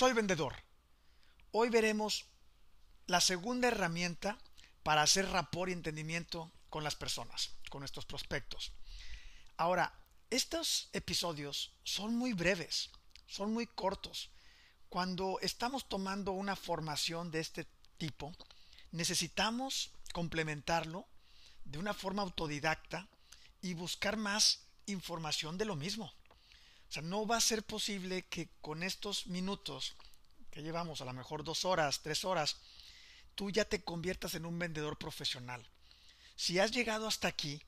soy vendedor. Hoy veremos la segunda herramienta para hacer rapor y entendimiento con las personas, con nuestros prospectos. Ahora, estos episodios son muy breves, son muy cortos. Cuando estamos tomando una formación de este tipo, necesitamos complementarlo de una forma autodidacta y buscar más información de lo mismo. O sea, no va a ser posible que con estos minutos que llevamos, a lo mejor dos horas, tres horas, tú ya te conviertas en un vendedor profesional. Si has llegado hasta aquí,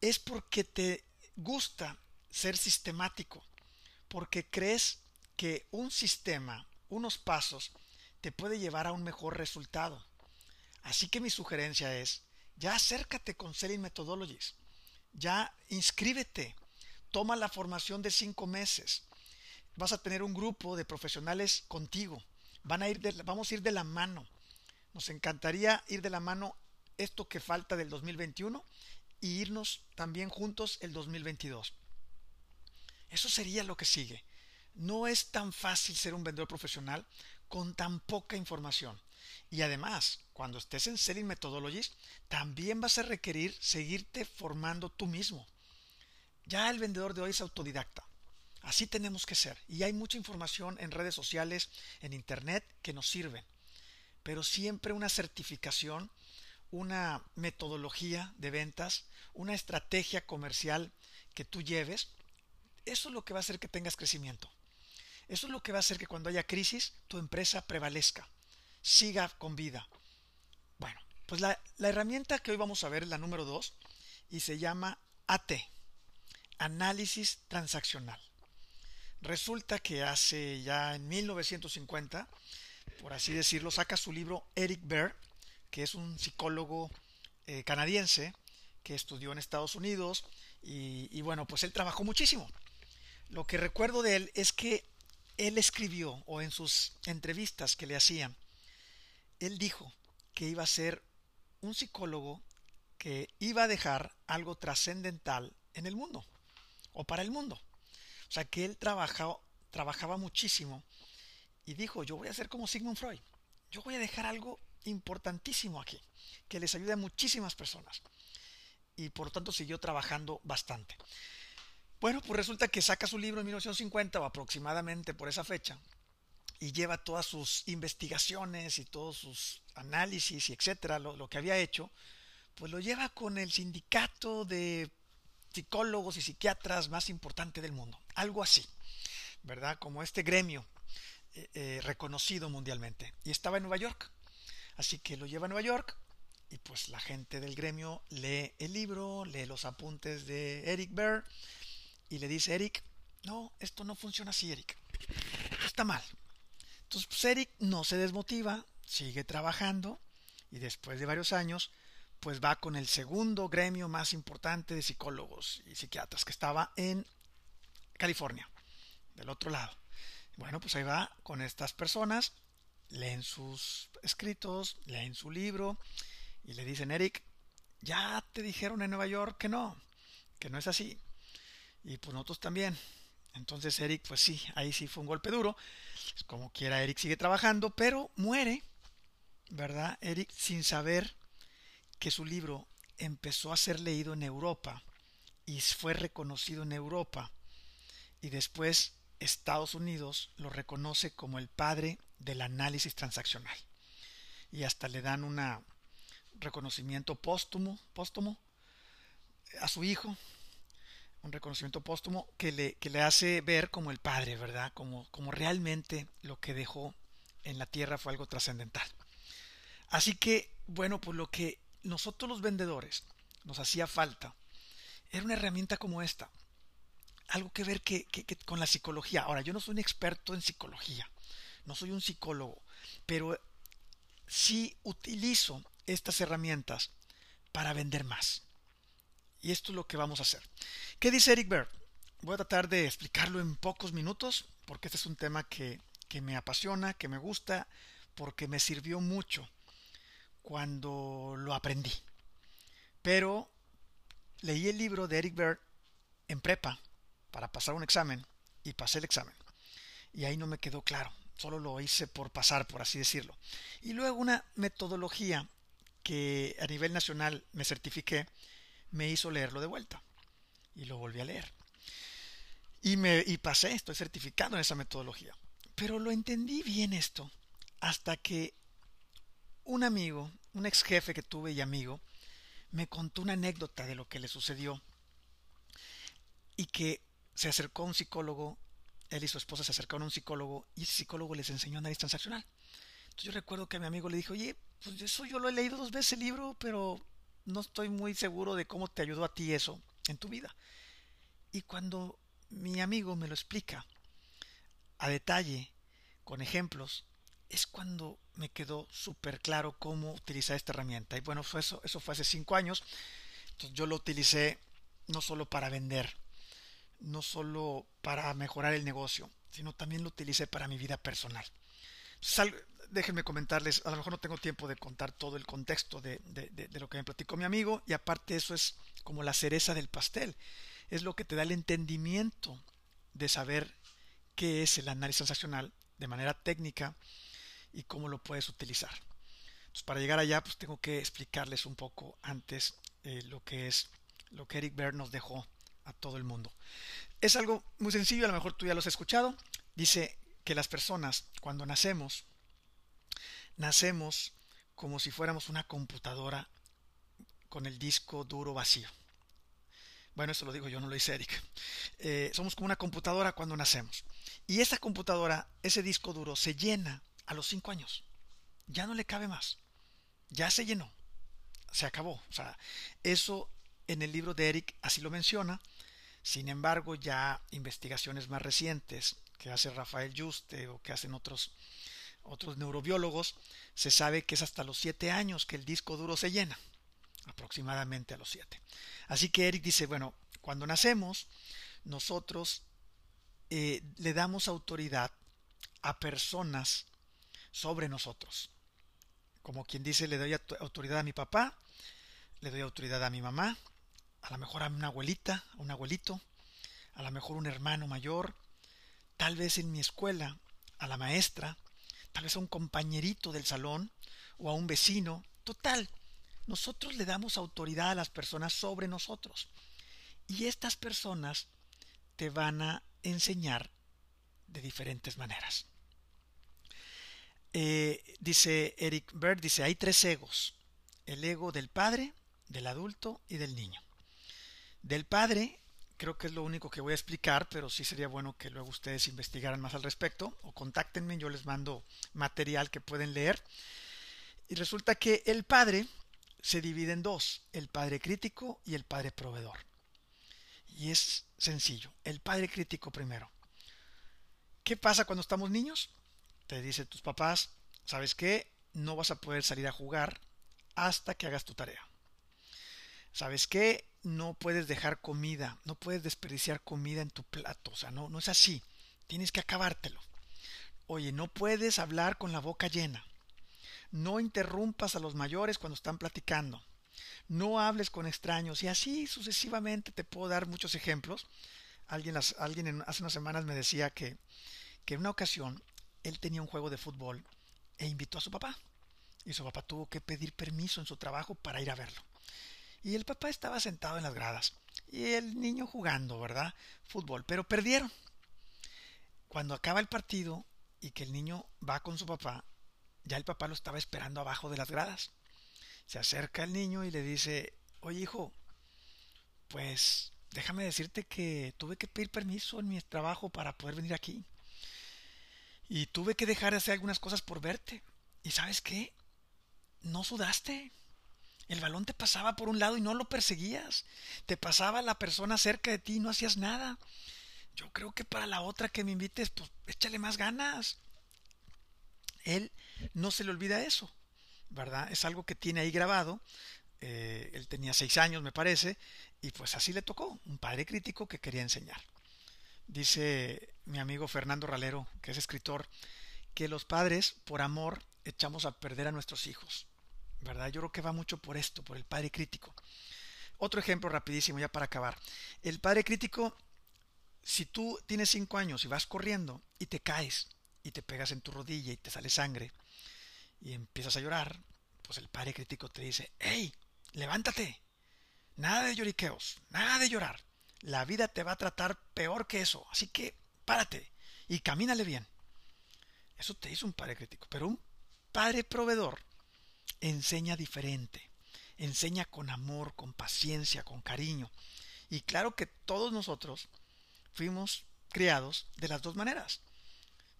es porque te gusta ser sistemático, porque crees que un sistema, unos pasos, te puede llevar a un mejor resultado. Así que mi sugerencia es, ya acércate con Selling Methodologies, ya inscríbete, toma la formación de cinco meses, vas a tener un grupo de profesionales contigo, van a ir vamos a ir de la mano. Nos encantaría ir de la mano esto que falta del 2021 y irnos también juntos el 2022. Eso sería lo que sigue. No es tan fácil ser un vendedor profesional con tan poca información. Y además, cuando estés en Selling Methodologies, también vas a requerir seguirte formando tú mismo. Ya el vendedor de hoy es autodidacta. Así tenemos que ser. Y hay mucha información en redes sociales, en Internet, que nos sirven. Pero siempre una certificación, una metodología de ventas, una estrategia comercial que tú lleves, eso es lo que va a hacer que tengas crecimiento. Eso es lo que va a hacer que cuando haya crisis tu empresa prevalezca, siga con vida. Bueno, pues la, herramienta que hoy vamos a ver es la número 2 y se llama AT, análisis transaccional. Resulta que hace ya en 1950, por así decirlo, saca su libro Eric Bear, que es un psicólogo eh, canadiense que estudió en Estados Unidos y bueno, pues él trabajó muchísimo. Lo que recuerdo de él es que él escribió, o en sus entrevistas que le hacían, él dijo que iba a ser un psicólogo que iba a dejar algo trascendental en el mundo, o para el mundo. O sea, que él trabajaba, trabajaba muchísimo y dijo, yo voy a ser como Sigmund Freud, yo voy a dejar algo importantísimo aquí, que les ayude a muchísimas personas. Y por tanto siguió trabajando bastante. Bueno, pues resulta que saca su libro en 1950 o aproximadamente por esa fecha y lleva todas sus investigaciones y todos sus análisis y etcétera, lo, lo que había hecho, pues lo lleva con el sindicato de psicólogos y psiquiatras más importante del mundo, algo así, ¿verdad? Como este gremio eh, eh, reconocido mundialmente. Y estaba en Nueva York, así que lo lleva a Nueva York y pues la gente del gremio lee el libro, lee los apuntes de Eric Bear y le dice, Eric, no, esto no funciona así, Eric. está mal. Entonces, pues, Eric no se desmotiva, sigue trabajando y después de varios años, pues va con el segundo gremio más importante de psicólogos y psiquiatras que estaba en California, del otro lado. Bueno, pues ahí va con estas personas, leen sus escritos, leen su libro y le dicen, Eric, ya te dijeron en Nueva York que no, que no es así. Y pues nosotros también. Entonces Eric, pues sí, ahí sí fue un golpe duro. Como quiera, Eric sigue trabajando, pero muere, ¿verdad? Eric sin saber que su libro empezó a ser leído en Europa y fue reconocido en Europa. Y después Estados Unidos lo reconoce como el padre del análisis transaccional. Y hasta le dan un reconocimiento póstumo, póstumo a su hijo, un reconocimiento póstumo que le, que le hace ver como el padre, ¿verdad? Como, como realmente lo que dejó en la tierra fue algo trascendental. Así que, bueno, pues lo que nosotros los vendedores nos hacía falta era una herramienta como esta. Algo que ver que, con la psicología. Ahora, yo no soy un experto en psicología, no soy un psicólogo, pero sí utilizo estas herramientas para vender más. Y esto es lo que vamos a hacer. ¿Qué dice Eric Berg? Voy a tratar de explicarlo en pocos minutos, porque este es un tema que, me apasiona, que me gusta, porque me sirvió mucho cuando lo aprendí. Pero leí el libro de Eric Berg en prepa para pasar un examen y pasé el examen. Y ahí no me quedó claro. solo lo hice por pasar, por así decirlo. Y luego una metodología que a nivel nacional me certifiqué, me hizo leerlo de vuelta. Y lo volví a leer. Y, me, y pasé, estoy certificado en esa metodología. Pero lo entendí bien esto hasta que un amigo, un ex jefe que tuve y amigo, me contó una anécdota de lo que le sucedió y que se acercó a un psicólogo, él y su esposa se acercaron a un psicólogo y ese psicólogo les enseñó análisis transaccional. Entonces yo recuerdo que a mi amigo le dijo, oye, pues eso yo lo he leído dos veces el libro, pero no estoy muy seguro de cómo te ayudó a ti eso en tu vida. Y cuando mi amigo me lo explica a detalle, con ejemplos, es cuando me quedó súper claro cómo utilizar esta herramienta. Y bueno, eso fue hace cinco años. Entonces yo lo utilicé no solo para vender, no solo para mejorar el negocio, sino también lo utilicé para mi vida personal. déjenme comentarles, a lo mejor no tengo tiempo de contar todo el contexto de, de lo que me platicó mi amigo, y aparte eso es como la cereza del pastel, es lo que te da el entendimiento de saber qué es el análisis transaccional de manera técnica y cómo lo puedes utilizar. Para llegar allá, pues tengo que explicarles un poco antes eh, lo que es lo que Eric Berne nos dejó a todo el mundo. Es algo muy sencillo, a lo mejor tú ya lo has escuchado. Dice que las personas, cuando nacemos, nacemos como si fuéramos una computadora con el disco duro vacío. Bueno, eso lo digo yo, no lo dice Eric. Eh, somos como una computadora cuando nacemos. Y esa computadora, ese disco duro, se llena a los cinco años. Ya no le cabe más. Ya se llenó. Se acabó. O sea, eso en el libro de Eric así lo menciona. Sin embargo, ya investigaciones más recientes que hace Rafael Juste o que hacen otros, otros neurobiólogos, se sabe que es hasta los siete años que el disco duro se llena. Aproximadamente a los siete. Así que Eric dice, bueno, cuando nacemos, nosotros eh, le damos autoridad a personas sobre nosotros. Como quien dice, le doy autoridad a mi papá, le doy autoridad a mi mamá, a lo mejor a una abuelita, a un abuelito, a lo mejor un hermano mayor, tal vez en mi escuela, a la maestra, tal vez a un compañerito del salón o a un vecino. Total, nosotros le damos autoridad a las personas sobre nosotros. Y estas personas te van a enseñar de diferentes maneras. Eh, dice Eric Bird, dice, hay tres egos. El ego del padre, del adulto y del niño. Del padre, creo que es lo único que voy a explicar, pero sí sería bueno que luego ustedes investigaran más al respecto o contáctenme, yo les mando material que pueden leer. Y resulta que el padre se divide en dos, el padre crítico y el padre proveedor. Y es sencillo, el padre crítico primero. ¿Qué pasa cuando estamos niños? Te dicen tus papás, ¿sabes qué? No vas a poder salir a jugar hasta que hagas tu tarea. ¿Sabes qué? No puedes dejar comida, no puedes desperdiciar comida en tu plato, o sea, no, no es así. Tienes que acabártelo. Oye, no puedes hablar con la boca llena. No interrumpas a los mayores cuando están platicando. No hables con extraños y así sucesivamente te puedo dar muchos ejemplos. Alguien, alguien hace unas semanas me decía que, que en una ocasión él tenía un juego de fútbol e invitó a su papá. Y su papá tuvo que pedir permiso en su trabajo para ir a verlo. Y el papá estaba sentado en las gradas. Y el niño jugando, ¿verdad? Fútbol. Pero perdieron. Cuando acaba el partido y que el niño va con su papá, ya el papá lo estaba esperando abajo de las gradas. Se acerca el niño y le dice, oye hijo, pues déjame decirte que tuve que pedir permiso en mi trabajo para poder venir aquí. Y tuve que dejar de hacer algunas cosas por verte. ¿Y sabes qué? No sudaste. El balón te pasaba por un lado y no lo perseguías. Te pasaba la persona cerca de ti y no hacías nada. Yo creo que para la otra que me invites, pues échale más ganas. Él no se le olvida eso, ¿verdad? Es algo que tiene ahí grabado. Eh, él tenía seis años, me parece, y pues así le tocó, un padre crítico que quería enseñar. Dice mi amigo Fernando Ralero, que es escritor, que los padres, por amor, echamos a perder a nuestros hijos. ¿Verdad? Yo creo que va mucho por esto, por el padre crítico. Otro ejemplo rapidísimo ya para acabar. El padre crítico, si tú tienes cinco años y vas corriendo y te caes y te pegas en tu rodilla y te sale sangre y empiezas a llorar, pues el padre crítico te dice, hey, levántate, nada de lloriqueos, nada de llorar, la vida te va a tratar peor que eso, así que párate y camínale bien. Eso te dice un padre crítico, pero un padre proveedor enseña diferente, enseña con amor, con paciencia, con cariño. Y claro que todos nosotros fuimos criados de las dos maneras.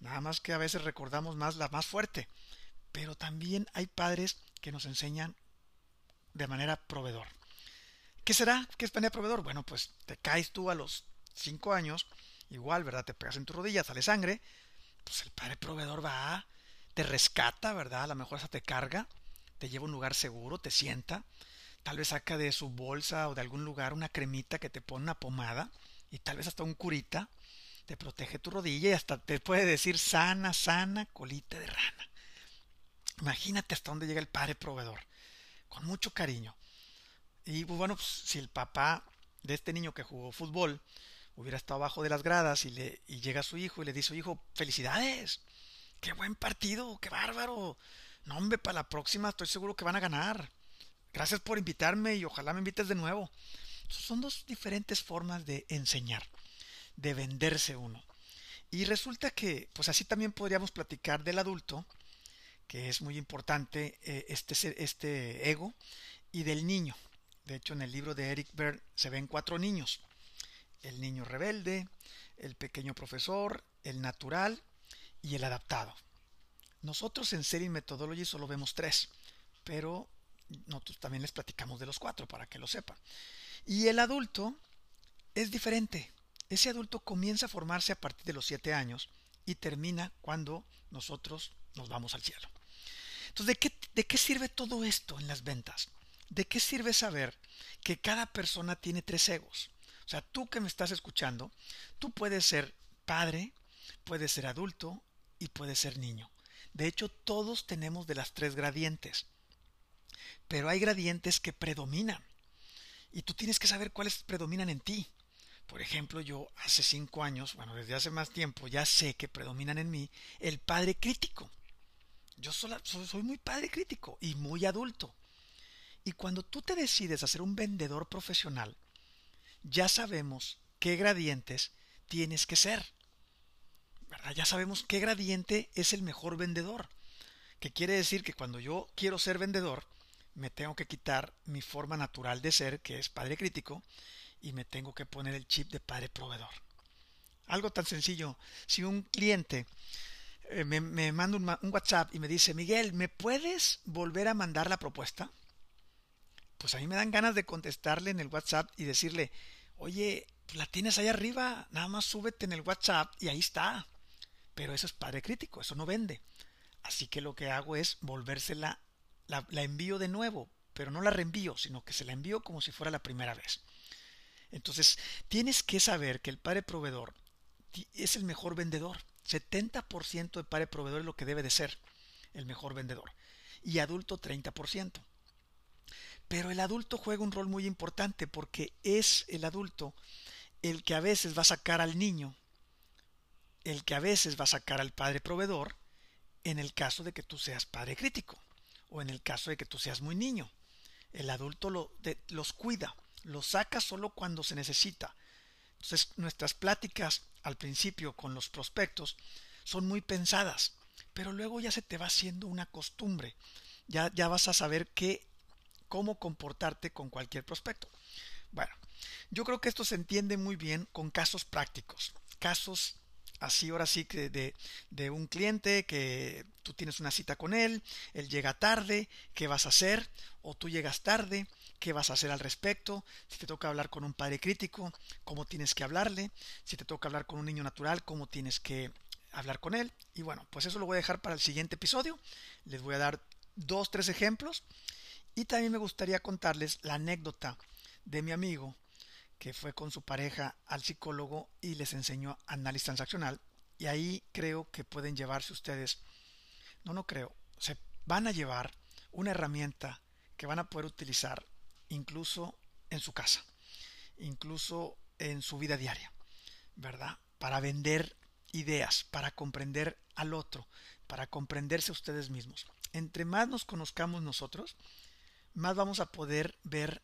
Nada más que a veces recordamos más la más fuerte. Pero también hay padres que nos enseñan de manera proveedor. ¿Qué será? ¿Qué es manera proveedor? Bueno, pues te caes tú a los cinco años, igual, ¿verdad? Te pegas en tu rodilla, sale sangre, pues el padre proveedor va, te rescata, ¿verdad? A lo mejor hasta te carga, te lleva a un lugar seguro, te sienta, tal vez saca de su bolsa o de algún lugar una cremita que te pone una pomada y tal vez hasta un curita, te protege tu rodilla y hasta te puede decir sana, sana, colita de rana. Imagínate hasta dónde llega el padre proveedor, con mucho cariño. Y pues, bueno, pues, si el papá de este niño que jugó fútbol hubiera estado abajo de las gradas y, le, y llega su hijo y le dice, hijo, felicidades, qué buen partido, qué bárbaro. No, hombre, para la próxima estoy seguro que van a ganar. Gracias por invitarme y ojalá me invites de nuevo. Son dos diferentes formas de enseñar, de venderse uno. Y resulta que, pues así también podríamos platicar del adulto, que es muy importante eh, este, este ego, y del niño. De hecho, en el libro de Eric Berne se ven cuatro niños. El niño rebelde, el pequeño profesor, el natural y el adaptado. Nosotros en Serie Methodology solo vemos tres, pero nosotros también les platicamos de los cuatro para que lo sepan. Y el adulto es diferente. Ese adulto comienza a formarse a partir de los siete años y termina cuando nosotros nos vamos al cielo. Entonces, ¿de qué, ¿de qué sirve todo esto en las ventas? ¿De qué sirve saber que cada persona tiene tres egos? O sea, tú que me estás escuchando, tú puedes ser padre, puedes ser adulto y puedes ser niño. De hecho, todos tenemos de las tres gradientes. Pero hay gradientes que predominan. Y tú tienes que saber cuáles predominan en ti. Por ejemplo, yo hace cinco años, bueno, desde hace más tiempo, ya sé que predominan en mí el padre crítico. Yo soy muy padre crítico y muy adulto. Y cuando tú te decides a ser un vendedor profesional, ya sabemos qué gradientes tienes que ser. Ya sabemos qué gradiente es el mejor vendedor. Que quiere decir que cuando yo quiero ser vendedor, me tengo que quitar mi forma natural de ser, que es padre crítico, y me tengo que poner el chip de padre proveedor. Algo tan sencillo. Si un cliente eh, me, manda un, WhatsApp y me dice, Miguel, ¿me puedes volver a mandar la propuesta? Pues a mí me dan ganas de contestarle en el WhatsApp y decirle, oye, la tienes ahí arriba, nada más súbete en el WhatsApp y ahí está. Pero eso es padre crítico, eso no vende. Así que lo que hago es volvérsela, la, la envío de nuevo, pero no la reenvío, sino que se la envío como si fuera la primera vez. Entonces, tienes que saber que el padre proveedor es el mejor vendedor. 70% de padre proveedor es lo que debe de ser el mejor vendedor. Y adulto 30%. Pero el adulto juega un rol muy importante porque es el adulto el que a veces va a sacar al niño, el que a veces va a sacar al padre proveedor en el caso de que tú seas padre crítico o en el caso de que tú seas muy niño. El adulto lo, los cuida, los saca solo cuando se necesita. Entonces nuestras pláticas al principio con los prospectos son muy pensadas, pero luego ya se te va haciendo una costumbre. Ya, ya vas a saber qué, cómo comportarte con cualquier prospecto. Bueno, yo creo que esto se entiende muy bien con casos prácticos, casos así ahora sí que de, de, un cliente que tú tienes una cita con él, él llega tarde, ¿qué vas a hacer? O tú llegas tarde, qué vas a hacer al respecto, si te toca hablar con un padre crítico, cómo tienes que hablarle, si te toca hablar con un niño natural, cómo tienes que hablar con él. Y bueno, pues eso lo voy a dejar para el siguiente episodio. Les voy a dar dos, tres ejemplos. Y también me gustaría contarles la anécdota de mi amigo que fue con su pareja al psicólogo y les enseñó análisis transaccional. Y ahí creo que pueden llevarse ustedes, no, no creo, se van a llevar una herramienta que van a poder utilizar incluso en su casa, incluso en su vida diaria, ¿verdad? Para vender ideas para comprender al otro, para comprenderse ustedes mismos. Entre más nos conozcamos nosotros, más vamos a poder ver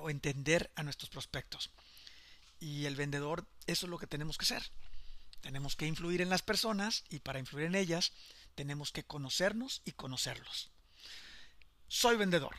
o entender a nuestros prospectos. Y el vendedor, eso es lo que tenemos que ser. Tenemos que influir en las personas y para influir en ellas tenemos que conocernos y conocerlos. Soy vendedor.